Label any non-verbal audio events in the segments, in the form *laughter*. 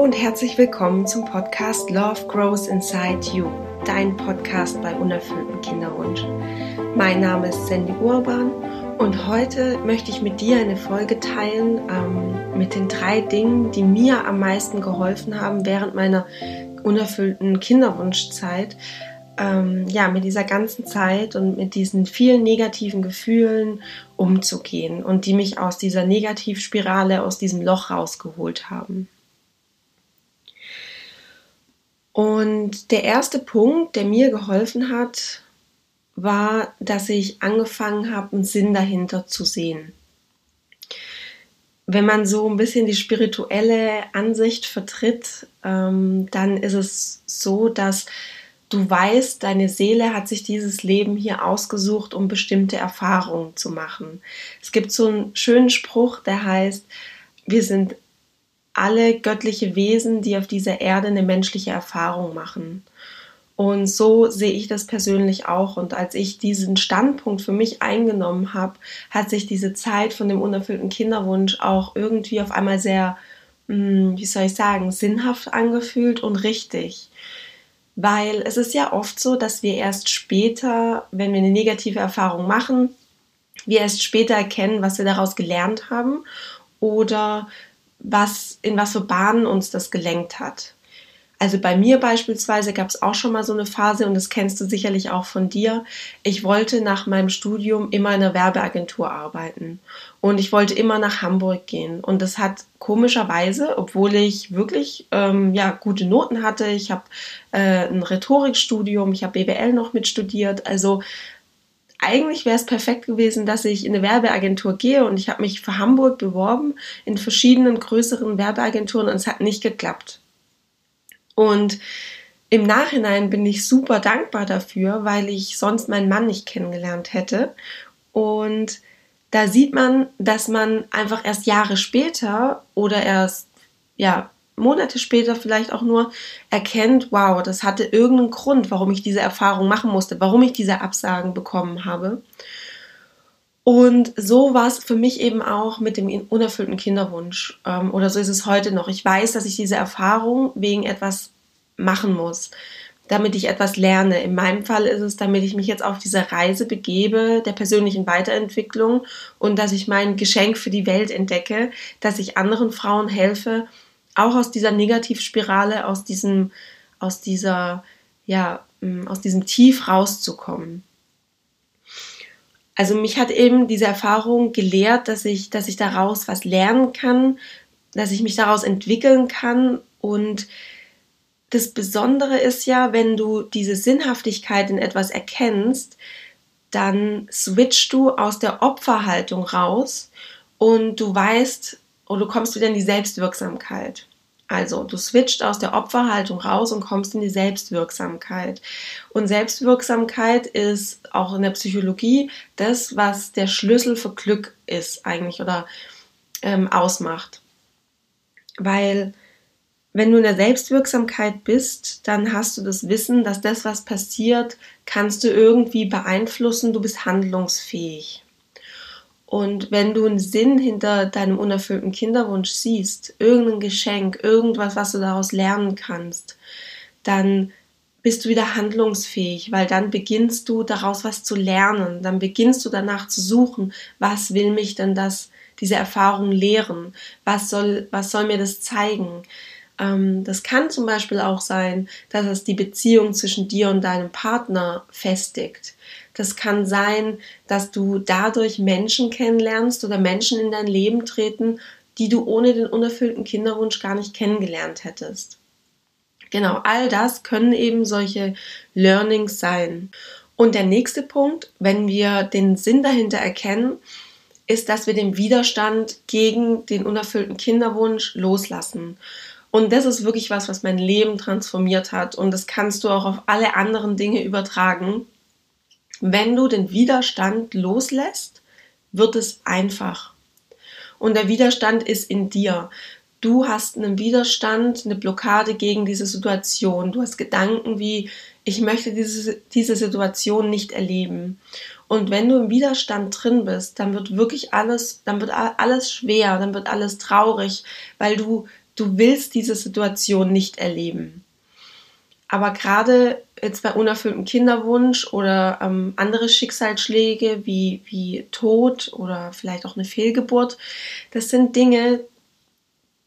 Und herzlich willkommen zum Podcast Love Grows Inside You, dein Podcast bei unerfülltem Kinderwunsch. Mein Name ist Sandy Urban und heute möchte ich mit dir eine Folge teilen ähm, mit den drei Dingen, die mir am meisten geholfen haben während meiner unerfüllten Kinderwunschzeit. Ähm, ja, mit dieser ganzen Zeit und mit diesen vielen negativen Gefühlen umzugehen und die mich aus dieser Negativspirale, aus diesem Loch rausgeholt haben. Und der erste Punkt, der mir geholfen hat, war, dass ich angefangen habe, einen Sinn dahinter zu sehen. Wenn man so ein bisschen die spirituelle Ansicht vertritt, ähm, dann ist es so, dass du weißt, deine Seele hat sich dieses Leben hier ausgesucht, um bestimmte Erfahrungen zu machen. Es gibt so einen schönen Spruch, der heißt, wir sind alle göttliche Wesen, die auf dieser Erde eine menschliche Erfahrung machen. Und so sehe ich das persönlich auch. Und als ich diesen Standpunkt für mich eingenommen habe, hat sich diese Zeit von dem unerfüllten Kinderwunsch auch irgendwie auf einmal sehr, hm, wie soll ich sagen, sinnhaft angefühlt und richtig. Weil es ist ja oft so, dass wir erst später, wenn wir eine negative Erfahrung machen, wir erst später erkennen, was wir daraus gelernt haben oder was, in was für Bahnen uns das gelenkt hat. Also bei mir beispielsweise gab es auch schon mal so eine Phase und das kennst du sicherlich auch von dir. Ich wollte nach meinem Studium immer in einer Werbeagentur arbeiten und ich wollte immer nach Hamburg gehen und das hat komischerweise, obwohl ich wirklich ähm, ja gute Noten hatte, ich habe äh, ein Rhetorikstudium, ich habe BWL noch mitstudiert, also eigentlich wäre es perfekt gewesen, dass ich in eine Werbeagentur gehe und ich habe mich für Hamburg beworben in verschiedenen größeren Werbeagenturen und es hat nicht geklappt. Und im Nachhinein bin ich super dankbar dafür, weil ich sonst meinen Mann nicht kennengelernt hätte. Und da sieht man, dass man einfach erst Jahre später oder erst ja Monate später vielleicht auch nur erkennt, wow, das hatte irgendeinen Grund, warum ich diese Erfahrung machen musste, warum ich diese Absagen bekommen habe. Und so war es für mich eben auch mit dem unerfüllten Kinderwunsch. Ähm, oder so ist es heute noch. Ich weiß, dass ich diese Erfahrung wegen etwas machen muss, damit ich etwas lerne. In meinem Fall ist es, damit ich mich jetzt auf diese Reise begebe der persönlichen Weiterentwicklung und dass ich mein Geschenk für die Welt entdecke, dass ich anderen Frauen helfe, auch aus dieser Negativspirale, aus diesem, aus dieser, ja, mm, aus diesem Tief rauszukommen. Also mich hat eben diese Erfahrung gelehrt, dass ich, dass ich daraus was lernen kann, dass ich mich daraus entwickeln kann und das Besondere ist ja, wenn du diese Sinnhaftigkeit in etwas erkennst, dann switchst du aus der Opferhaltung raus und du weißt, und du kommst wieder in die Selbstwirksamkeit. Also du switcht aus der Opferhaltung raus und kommst in die Selbstwirksamkeit. Und Selbstwirksamkeit ist auch in der Psychologie das, was der Schlüssel für Glück ist eigentlich oder ähm, ausmacht. Weil wenn du in der Selbstwirksamkeit bist, dann hast du das Wissen, dass das, was passiert, kannst du irgendwie beeinflussen, du bist handlungsfähig. Und wenn du einen Sinn hinter deinem unerfüllten Kinderwunsch siehst, irgendein Geschenk, irgendwas, was du daraus lernen kannst, dann bist du wieder handlungsfähig, weil dann beginnst du daraus was zu lernen, dann beginnst du danach zu suchen, was will mich denn das, diese Erfahrung lehren, was soll, was soll mir das zeigen. Ähm, das kann zum Beispiel auch sein, dass es die Beziehung zwischen dir und deinem Partner festigt das kann sein, dass du dadurch Menschen kennenlernst oder Menschen in dein Leben treten, die du ohne den unerfüllten Kinderwunsch gar nicht kennengelernt hättest. Genau, all das können eben solche Learnings sein. Und der nächste Punkt, wenn wir den Sinn dahinter erkennen, ist, dass wir den Widerstand gegen den unerfüllten Kinderwunsch loslassen. Und das ist wirklich was, was mein Leben transformiert hat. Und das kannst du auch auf alle anderen Dinge übertragen. Wenn du den Widerstand loslässt, wird es einfach. Und der Widerstand ist in dir. Du hast einen Widerstand, eine Blockade gegen diese Situation. Du hast Gedanken wie, ich möchte diese, diese Situation nicht erleben. Und wenn du im Widerstand drin bist, dann wird wirklich alles, dann wird alles schwer, dann wird alles traurig, weil du du willst diese Situation nicht erleben. Aber gerade jetzt bei unerfülltem Kinderwunsch oder ähm, andere Schicksalsschläge wie, wie Tod oder vielleicht auch eine Fehlgeburt, das sind Dinge,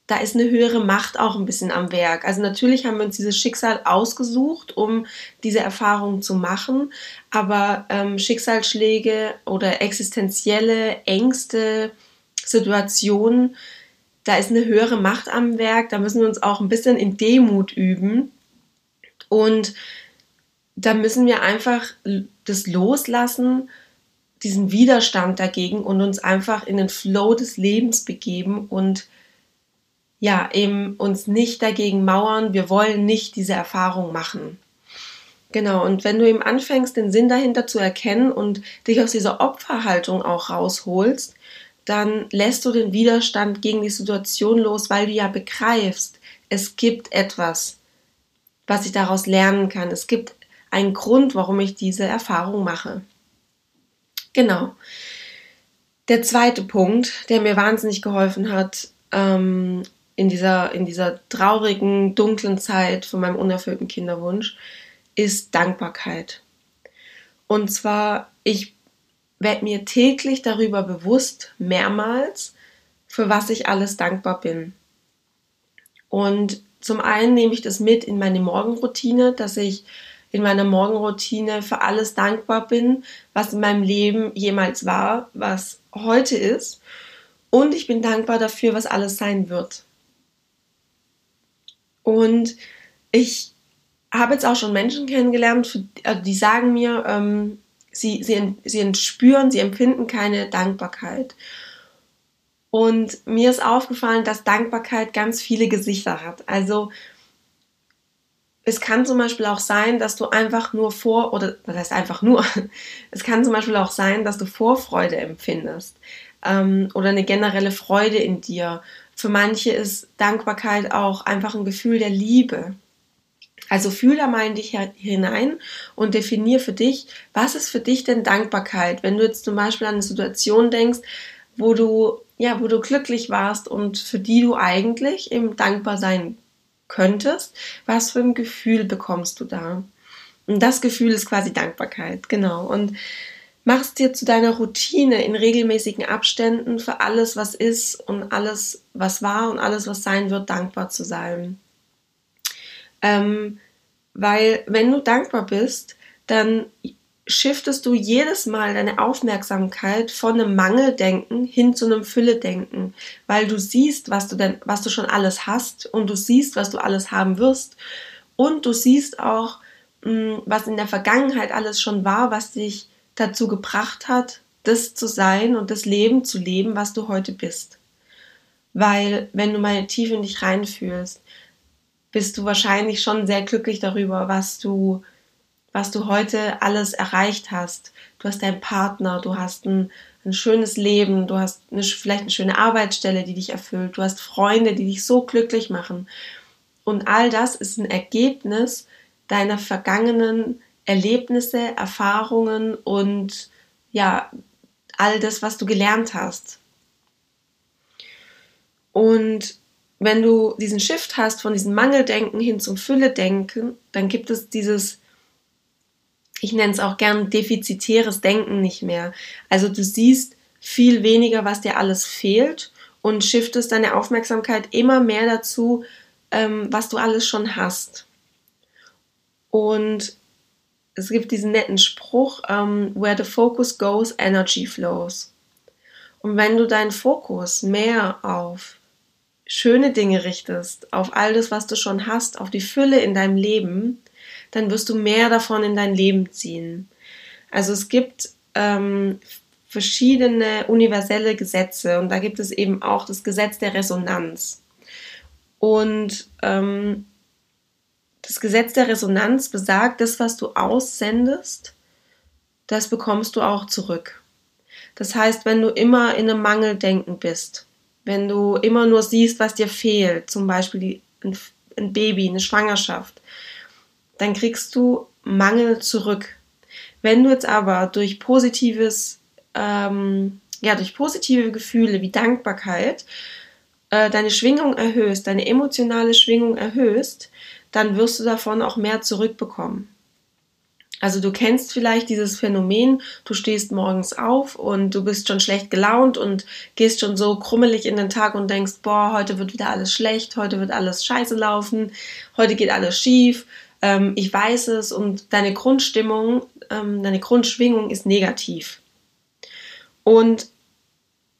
da ist eine höhere Macht auch ein bisschen am Werk. Also natürlich haben wir uns dieses Schicksal ausgesucht, um diese Erfahrung zu machen, aber ähm, Schicksalsschläge oder existenzielle Ängste, Situationen, da ist eine höhere Macht am Werk, da müssen wir uns auch ein bisschen in Demut üben und da müssen wir einfach das loslassen, diesen Widerstand dagegen und uns einfach in den Flow des Lebens begeben und ja, eben uns nicht dagegen mauern, wir wollen nicht diese Erfahrung machen. Genau, und wenn du eben anfängst, den Sinn dahinter zu erkennen und dich aus dieser Opferhaltung auch rausholst, dann lässt du den Widerstand gegen die Situation los, weil du ja begreifst, es gibt etwas, was ich daraus lernen kann. Es gibt einen Grund, warum ich diese Erfahrung mache. Genau. Der zweite Punkt, der mir wahnsinnig geholfen hat, ähm, in dieser, in dieser traurigen, dunklen Zeit von meinem unerfüllten Kinderwunsch, ist Dankbarkeit. Und zwar, ich werde mir täglich darüber bewusst, mehrmals, für was ich alles dankbar bin. Und zum einen nehme ich das mit in meine Morgenroutine, dass ich in meiner Morgenroutine für alles dankbar bin, was in meinem Leben jemals war, was heute ist. Und ich bin dankbar dafür, was alles sein wird. Und ich habe jetzt auch schon Menschen kennengelernt, also die sagen mir, ähm, sie, sie, sie spüren, sie empfinden keine Dankbarkeit. Und mir ist aufgefallen, dass Dankbarkeit ganz viele Gesichter hat. Also es kann zum Beispiel auch sein, dass du einfach nur vor, oder das heißt einfach nur, *laughs* es kann zum Beispiel auch sein, dass du Vorfreude empfindest ähm, oder eine generelle Freude in dir für manche ist Dankbarkeit auch einfach ein Gefühl der Liebe. Also fühl da mal in dich hinein und definier für dich, was ist für dich denn Dankbarkeit? Wenn du jetzt zum Beispiel an eine Situation denkst, wo du, ja, wo du glücklich warst und für die du eigentlich eben dankbar sein könntest, was für ein Gefühl bekommst du da? Und das Gefühl ist quasi Dankbarkeit, genau. Und Mach es dir zu deiner Routine in regelmäßigen Abständen für alles, was ist und alles, was war und alles, was sein wird, dankbar zu sein. Ähm, weil wenn du dankbar bist, dann shiftest du jedes Mal deine Aufmerksamkeit von einem Mangeldenken hin zu einem Fülledenken, weil du siehst, was du denn, was du schon alles hast und du siehst, was du alles haben wirst und du siehst auch, mm, was in der Vergangenheit alles schon war, was dich dazu gebracht hat, das zu sein und das Leben zu leben, was du heute bist. Weil wenn du mal tief in dich reinfühlst, bist du wahrscheinlich schon sehr glücklich darüber, was du, was du heute alles erreicht hast. Du hast deinen Partner, du hast ein, ein schönes Leben, du hast eine, vielleicht eine schöne Arbeitsstelle, die dich erfüllt, du hast Freunde, die dich so glücklich machen. Und all das ist ein Ergebnis deiner vergangenen Erlebnisse, Erfahrungen und ja, all das, was du gelernt hast. Und wenn du diesen Shift hast von diesem Mangeldenken hin zum Fülledenken, dann gibt es dieses, ich nenne es auch gern defizitäres Denken nicht mehr. Also du siehst viel weniger, was dir alles fehlt und shiftest deine Aufmerksamkeit immer mehr dazu, ähm, was du alles schon hast. Und es gibt diesen netten Spruch, ähm, where the focus goes, energy flows. Und wenn du deinen Fokus mehr auf schöne Dinge richtest, auf all das, was du schon hast, auf die Fülle in deinem Leben, dann wirst du mehr davon in dein Leben ziehen. Also es gibt ähm, verschiedene universelle Gesetze und da gibt es eben auch das Gesetz der Resonanz. Und ähm, das Gesetz der Resonanz besagt, das, was du aussendest, das bekommst du auch zurück. Das heißt, wenn du immer in einem Mangeldenken bist, wenn du immer nur siehst, was dir fehlt, zum Beispiel ein Baby, eine Schwangerschaft, dann kriegst du Mangel zurück. Wenn du jetzt aber durch positives, ähm, ja, durch positive Gefühle wie Dankbarkeit äh, deine Schwingung erhöhst, deine emotionale Schwingung erhöhst, dann wirst du davon auch mehr zurückbekommen. Also du kennst vielleicht dieses Phänomen, du stehst morgens auf und du bist schon schlecht gelaunt und gehst schon so krummelig in den Tag und denkst, boah, heute wird wieder alles schlecht, heute wird alles scheiße laufen, heute geht alles schief, ähm, ich weiß es und deine Grundstimmung, ähm, deine Grundschwingung ist negativ. Und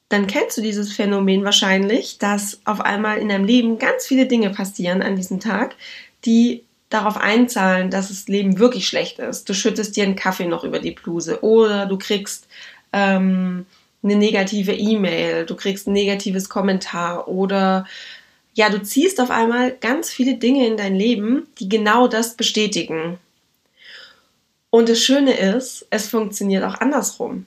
dann kennst du dieses Phänomen wahrscheinlich, dass auf einmal in deinem Leben ganz viele Dinge passieren an diesem Tag, die darauf einzahlen, dass das Leben wirklich schlecht ist. Du schüttest dir einen Kaffee noch über die Bluse oder du kriegst ähm, eine negative E-Mail, du kriegst ein negatives Kommentar oder ja, du ziehst auf einmal ganz viele Dinge in dein Leben, die genau das bestätigen. Und das Schöne ist, es funktioniert auch andersrum.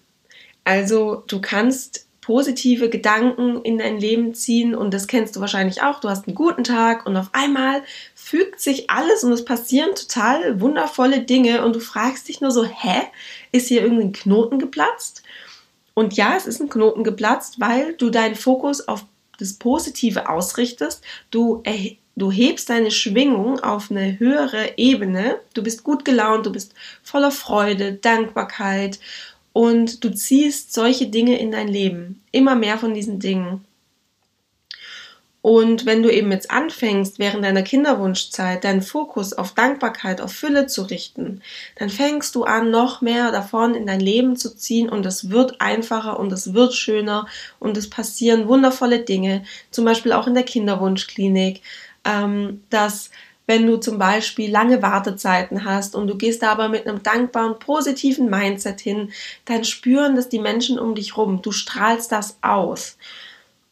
Also du kannst positive Gedanken in dein Leben ziehen und das kennst du wahrscheinlich auch. Du hast einen guten Tag und auf einmal fügt sich alles und es passieren total wundervolle Dinge und du fragst dich nur so, hä, ist hier irgendein Knoten geplatzt? Und ja, es ist ein Knoten geplatzt, weil du deinen Fokus auf das Positive ausrichtest. Du, du hebst deine Schwingung auf eine höhere Ebene. Du bist gut gelaunt, du bist voller Freude, Dankbarkeit und du ziehst solche Dinge in dein Leben. Immer mehr von diesen Dingen. Und wenn du eben jetzt anfängst, während deiner Kinderwunschzeit deinen Fokus auf Dankbarkeit, auf Fülle zu richten, dann fängst du an, noch mehr davon in dein Leben zu ziehen und es wird einfacher und es wird schöner und es passieren wundervolle Dinge, zum Beispiel auch in der Kinderwunschklinik, ähm, dass wenn du zum Beispiel lange Wartezeiten hast und du gehst da aber mit einem dankbaren, positiven Mindset hin, dann spüren das die Menschen um dich rum. Du strahlst das aus.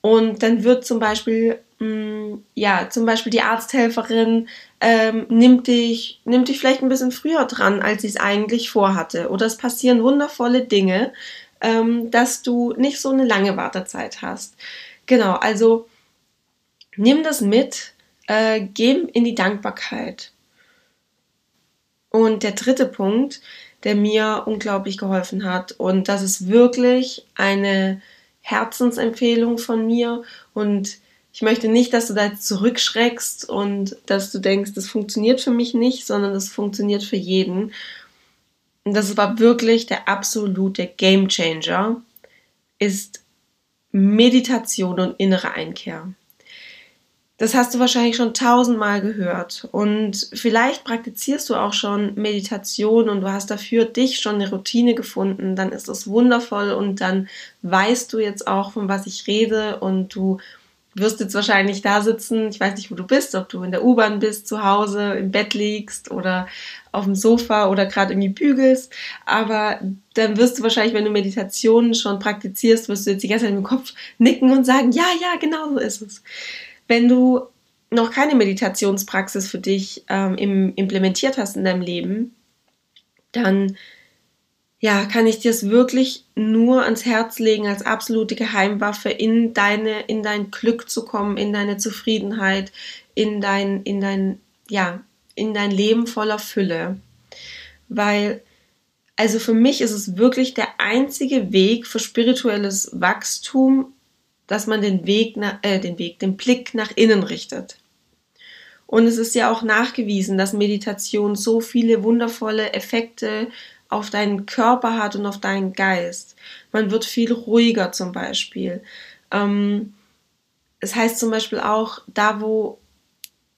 Und dann wird zum Beispiel, mh, mm, ja, zum Beispiel die Arzthelferin ähm, nimmt dich, nimmt dich vielleicht ein bisschen früher dran, als sie es eigentlich vorhatte. Oder es passieren wundervolle Dinge, ähm, dass du nicht so eine lange Wartezeit hast. Genau, also nimm das mit, äh, geben in die Dankbarkeit. Und der dritte Punkt, der mir unglaublich geholfen hat, und das ist wirklich eine Herzensempfehlung von mir und ich möchte nicht, dass du da zurückschreckst und dass du denkst, das funktioniert für mich nicht, sondern das funktioniert für jeden. Und das war wirklich der absolute Game Changer, ist Meditation und innere Einkehr. Das hast du wahrscheinlich schon tausendmal gehört. Und vielleicht praktizierst du auch schon Meditation und du hast dafür dich schon eine Routine gefunden. Dann ist das wundervoll und dann weißt du jetzt auch, von was ich rede und du wirst jetzt wahrscheinlich da sitzen. Ich weiß nicht, wo du bist, ob du in der U-Bahn bist, zu Hause, im Bett liegst oder auf dem Sofa oder gerade irgendwie bügelst. Aber dann wirst du wahrscheinlich, wenn du Meditationen schon praktizierst, wirst du jetzt die ganze Zeit im Kopf nicken und sagen, ja, ja, genau so ist es. Wenn du noch keine Meditationspraxis für dich ähm, im, implementiert hast in deinem Leben, dann ja, kann ich dir es wirklich nur ans Herz legen als absolute Geheimwaffe in deine, in dein Glück zu kommen, in deine Zufriedenheit, in dein, in dein, ja, in dein Leben voller Fülle. Weil, also für mich ist es wirklich der einzige Weg für spirituelles Wachstum dass man den Weg, äh, den Weg, den Blick nach innen richtet. Und es ist ja auch nachgewiesen, dass Meditation so viele wundervolle Effekte auf deinen Körper hat und auf deinen Geist. Man wird viel ruhiger zum Beispiel. Ähm, es heißt zum Beispiel auch, da wo,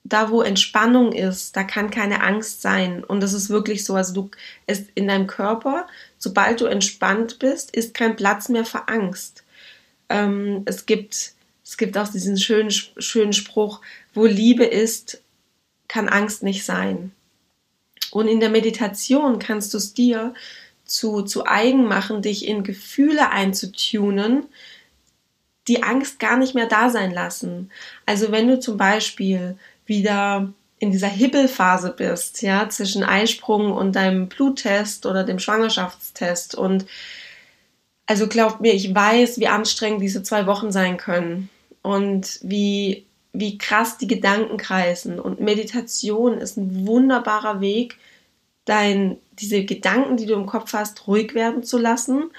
da wo Entspannung ist, da kann keine Angst sein. Und das ist wirklich so. Also du ist in deinem Körper, sobald du entspannt bist, ist kein Platz mehr für Angst. Ähm, es, gibt, es gibt auch diesen schönen, schönen Spruch, wo Liebe ist, kann Angst nicht sein. Und in der Meditation kannst du es dir zu, zu eigen machen, dich in Gefühle einzutunen, die Angst gar nicht mehr da sein lassen. Also wenn du zum Beispiel wieder in dieser Hibbelphase bist, ja, zwischen Eisprung und deinem Bluttest oder dem Schwangerschaftstest und also glaubt mir, ich weiß, wie anstrengend diese zwei Wochen sein können und wie, wie krass die Gedanken kreisen. Und Meditation ist ein wunderbarer Weg, dein, diese Gedanken, die du im Kopf hast, ruhig werden zu lassen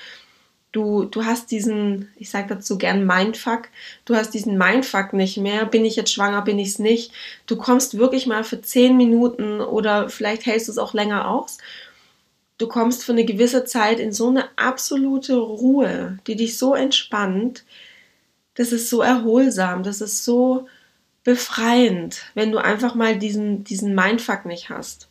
Du, du hast diesen, ich sage dazu gern Mindfuck, du hast diesen Mindfuck nicht mehr, bin ich jetzt schwanger, bin ich es nicht. Du kommst wirklich mal für zehn Minuten oder vielleicht hältst du es auch länger aus. Du kommst für eine gewisse Zeit in so eine absolute Ruhe, die dich so entspannt. Das ist so erholsam, das ist so befreiend, wenn du einfach mal diesen, diesen Mindfuck nicht hast.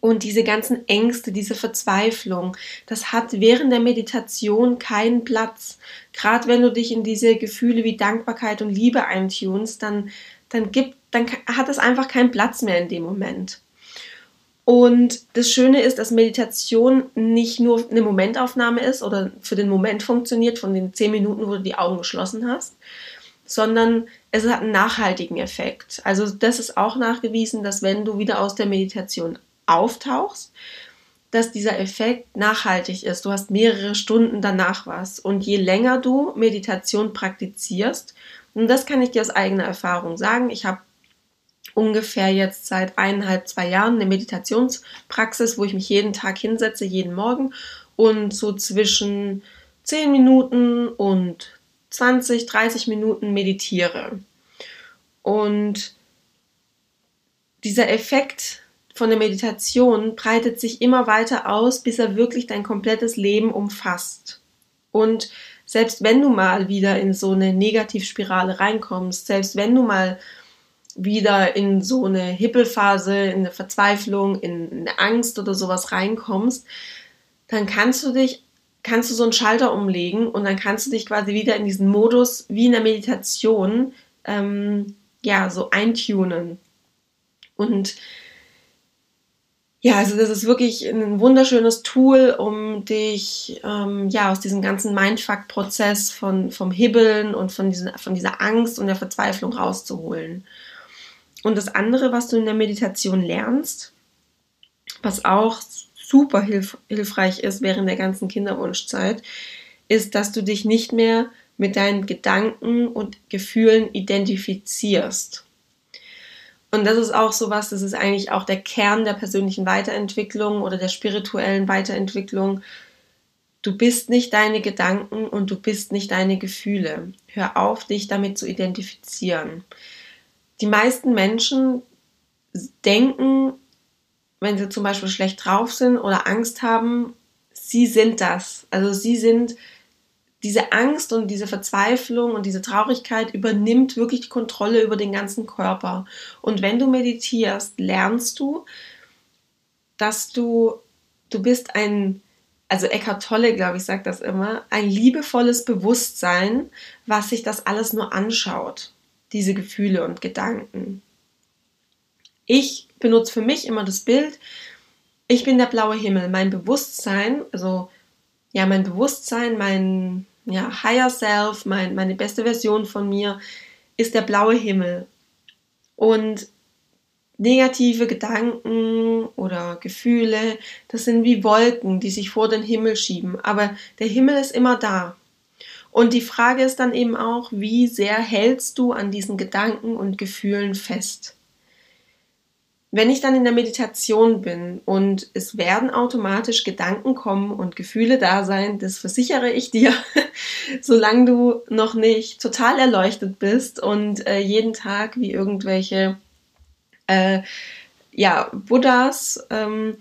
Und diese ganzen Ängste, diese Verzweiflung, das hat während der Meditation keinen Platz. Gerade wenn du dich in diese Gefühle wie Dankbarkeit und Liebe eintunst, dann, dann, gibt, dann hat es einfach keinen Platz mehr in dem Moment. Und das Schöne ist, dass Meditation nicht nur eine Momentaufnahme ist oder für den Moment funktioniert, von den zehn Minuten, wo du die Augen geschlossen hast, sondern es hat einen nachhaltigen Effekt. Also das ist auch nachgewiesen, dass wenn du wieder aus der Meditation auftauchst, dass dieser Effekt nachhaltig ist. Du hast mehrere Stunden danach was. Und je länger du Meditation praktizierst, und das kann ich dir aus eigener Erfahrung sagen, ich habe ungefähr jetzt seit eineinhalb, zwei Jahren eine Meditationspraxis, wo ich mich jeden Tag hinsetze, jeden Morgen und so zwischen 10 Minuten und 20, 30 Minuten meditiere. Und dieser Effekt von der Meditation breitet sich immer weiter aus, bis er wirklich dein komplettes Leben umfasst. Und selbst wenn du mal wieder in so eine Negativspirale reinkommst, selbst wenn du mal wieder in so eine Hippelphase, in eine Verzweiflung, in eine Angst oder sowas reinkommst, dann kannst du dich, kannst du so einen Schalter umlegen und dann kannst du dich quasi wieder in diesen Modus wie in der Meditation, ähm, ja, so eintunen. Und ja, also das ist wirklich ein wunderschönes Tool, um dich ähm, ja aus diesem ganzen Mindfuck-Prozess von vom Hibbeln und von, diesen, von dieser Angst und der Verzweiflung rauszuholen. Und das andere, was du in der Meditation lernst, was auch super hilf hilfreich ist während der ganzen Kinderwunschzeit, ist, dass du dich nicht mehr mit deinen Gedanken und Gefühlen identifizierst. Und das ist auch sowas, das ist eigentlich auch der Kern der persönlichen Weiterentwicklung oder der spirituellen Weiterentwicklung. Du bist nicht deine Gedanken und du bist nicht deine Gefühle. Hör auf, dich damit zu identifizieren. Die meisten Menschen denken, wenn sie zum Beispiel schlecht drauf sind oder Angst haben, sie sind das. Also sie sind diese Angst und diese Verzweiflung und diese Traurigkeit übernimmt wirklich die Kontrolle über den ganzen Körper. Und wenn du meditierst, lernst du, dass du, du bist ein, also Eckhart Tolle, glaube ich, sagt das immer, ein liebevolles Bewusstsein, was sich das alles nur anschaut, diese Gefühle und Gedanken. Ich benutze für mich immer das Bild, ich bin der blaue Himmel, mein Bewusstsein, also ja, mein Bewusstsein, mein ja, Higher Self, mein, meine beste Version von mir, ist der blaue Himmel. Und negative Gedanken oder Gefühle, das sind wie Wolken, die sich vor den Himmel schieben. Aber der Himmel ist immer da. Und die Frage ist dann eben auch, wie sehr hältst du an diesen Gedanken und Gefühlen fest? Wenn ich dann in der Meditation bin und es werden automatisch Gedanken kommen und Gefühle da sein, das versichere ich dir, *laughs* solange du noch nicht total erleuchtet bist und äh, jeden Tag wie irgendwelche äh, ja, Buddhas ähm,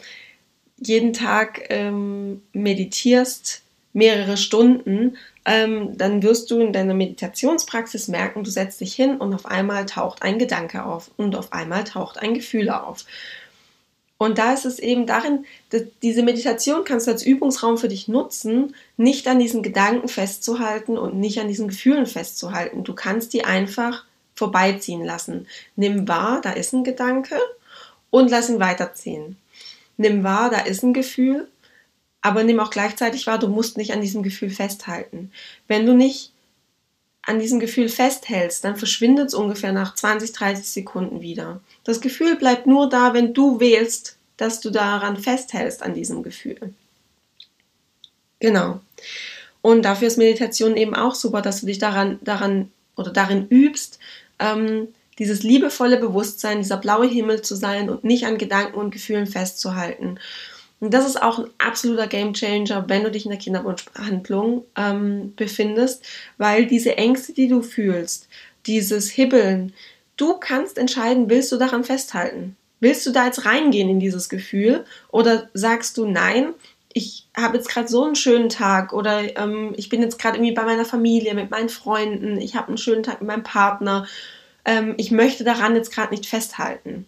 jeden Tag ähm, meditierst, mehrere Stunden, ähm, dann wirst du in deiner Meditationspraxis merken, du setzt dich hin und auf einmal taucht ein Gedanke auf und auf einmal taucht ein Gefühl auf. Und da ist es eben darin, diese Meditation kannst du als Übungsraum für dich nutzen, nicht an diesen Gedanken festzuhalten und nicht an diesen Gefühlen festzuhalten. Du kannst die einfach vorbeiziehen lassen. Nimm wahr, da ist ein Gedanke und lass ihn weiterziehen. Nimm wahr, da ist ein Gefühl aber nimm auch gleichzeitig wahr, du musst nicht an diesem Gefühl festhalten. Wenn du nicht an diesem Gefühl festhältst, dann verschwindet es ungefähr nach 20, 30 Sekunden wieder. Das Gefühl bleibt nur da, wenn du wählst, dass du daran festhältst an diesem Gefühl. Genau. Und dafür ist Meditation eben auch super, dass du dich daran, daran oder darin übst, ähm, dieses liebevolle Bewusstsein, dieser blaue Himmel zu sein und nicht an Gedanken und Gefühlen festzuhalten. Und das ist auch ein absoluter Gamechanger, wenn du dich in der Kinderwunschbehandlung ähm, befindest, weil diese Ängste, die du fühlst, dieses Hibbeln, du kannst entscheiden, willst du daran festhalten? Willst du da jetzt reingehen in dieses Gefühl oder sagst du nein? Ich habe jetzt gerade so einen schönen Tag oder ähm, ich bin jetzt gerade irgendwie bei meiner Familie, mit meinen Freunden, ich habe einen schönen Tag mit meinem Partner. Ähm, ich möchte daran jetzt gerade nicht festhalten.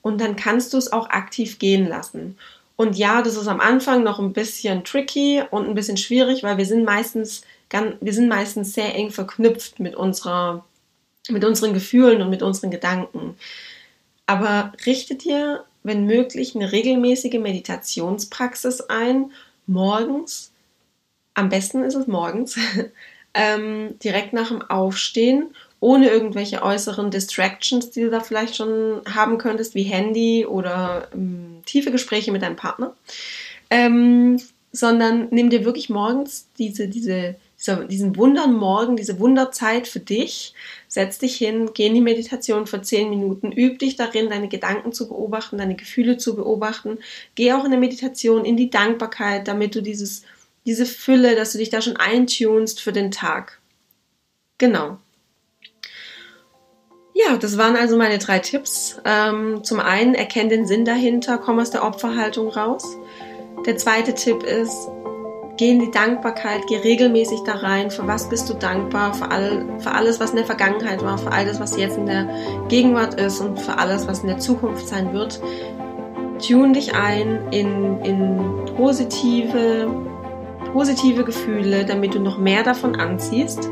Und dann kannst du es auch aktiv gehen lassen. Und ja, das ist am Anfang noch ein bisschen tricky und ein bisschen schwierig, weil wir sind meistens, wir sind meistens sehr eng verknüpft mit unserer, mit unseren Gefühlen und mit unseren Gedanken. Aber richte dir, wenn möglich, eine regelmäßige Meditationspraxis ein, morgens. Am besten ist es morgens, *laughs* ähm, direkt nach dem Aufstehen ohne irgendwelche äußeren Distractions, die du da vielleicht schon haben könntest, wie Handy oder ähm, tiefe Gespräche mit deinem Partner. Ähm, sondern nimm dir wirklich morgens diese, diese, diesen Wundermorgen, diese Wunderzeit für dich. Setz dich hin, geh in die Meditation für zehn Minuten, üb dich darin, deine Gedanken zu beobachten, deine Gefühle zu beobachten. Geh auch in der Meditation in die Dankbarkeit, damit du dieses, diese Fülle, dass du dich da schon eintunst für den Tag. Genau. Ja, das waren also meine drei Tipps. Ähm, zum einen, erkenn den Sinn dahinter, komm aus der Opferhaltung raus. Der zweite Tipp ist, geh in die Dankbarkeit, geh regelmäßig da rein. Für was bist du dankbar? Für, all, für alles, was in der Vergangenheit war, für alles, was jetzt in der Gegenwart ist und für alles, was in der Zukunft sein wird. Tune dich ein in, in positive, positive Gefühle, damit du noch mehr davon anziehst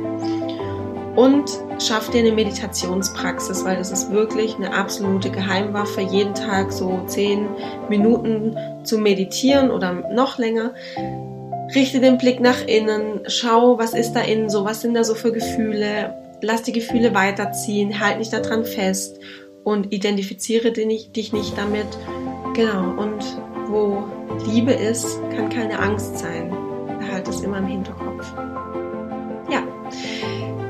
und schaff dir eine Meditationspraxis, weil das ist wirklich eine absolute Geheimwaffe, jeden Tag so zehn Minuten zu meditieren oder noch länger. Richte den Blick nach innen, schau, was ist da innen so, was sind da so für Gefühle, lass die Gefühle weiterziehen, halt nicht daran fest und identifiziere dich nicht damit. Genau, und wo Liebe ist, kann keine Angst sein. Behalte es immer im Hinterkopf.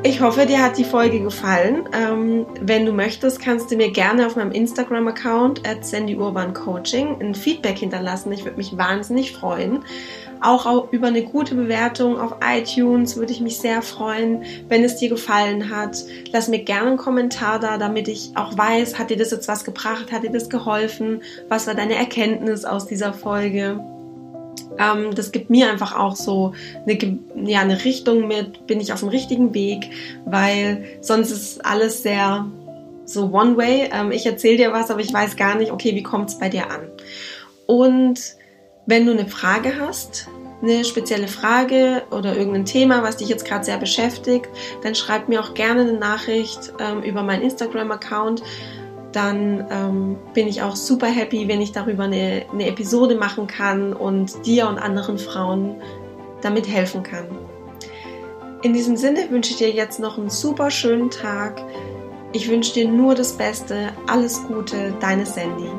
Ich hoffe, dir hat die Folge gefallen. Ähm, wenn du möchtest, kannst du mir gerne auf meinem Instagram-Account at Coaching ein Feedback hinterlassen. Ich würde mich wahnsinnig freuen. Auch über eine gute Bewertung auf iTunes würde ich mich sehr freuen, wenn es dir gefallen hat. Lass mir gerne einen Kommentar da, damit ich auch weiß, hat dir das jetzt was gebracht, hat dir das geholfen, was war deine Erkenntnis aus dieser Folge. Ähm, das gibt mir einfach auch so eine, ja, eine Richtung mit, bin ich auf dem richtigen Weg, weil sonst ist alles sehr so one way. Ähm, ich erzähle dir was, aber ich weiß gar nicht, okay, wie kommt es bei dir an? Und wenn du eine Frage hast, eine spezielle Frage oder irgendein Thema, was dich jetzt gerade sehr beschäftigt, dann schreib mir auch gerne eine Nachricht ähm, über meinen Instagram-Account dann ähm, bin ich auch super happy, wenn ich darüber eine, eine Episode machen kann und dir und anderen Frauen damit helfen kann. In diesem Sinne wünsche ich dir jetzt noch einen super schönen Tag. Ich wünsche dir nur das Beste, alles Gute, deine Sandy.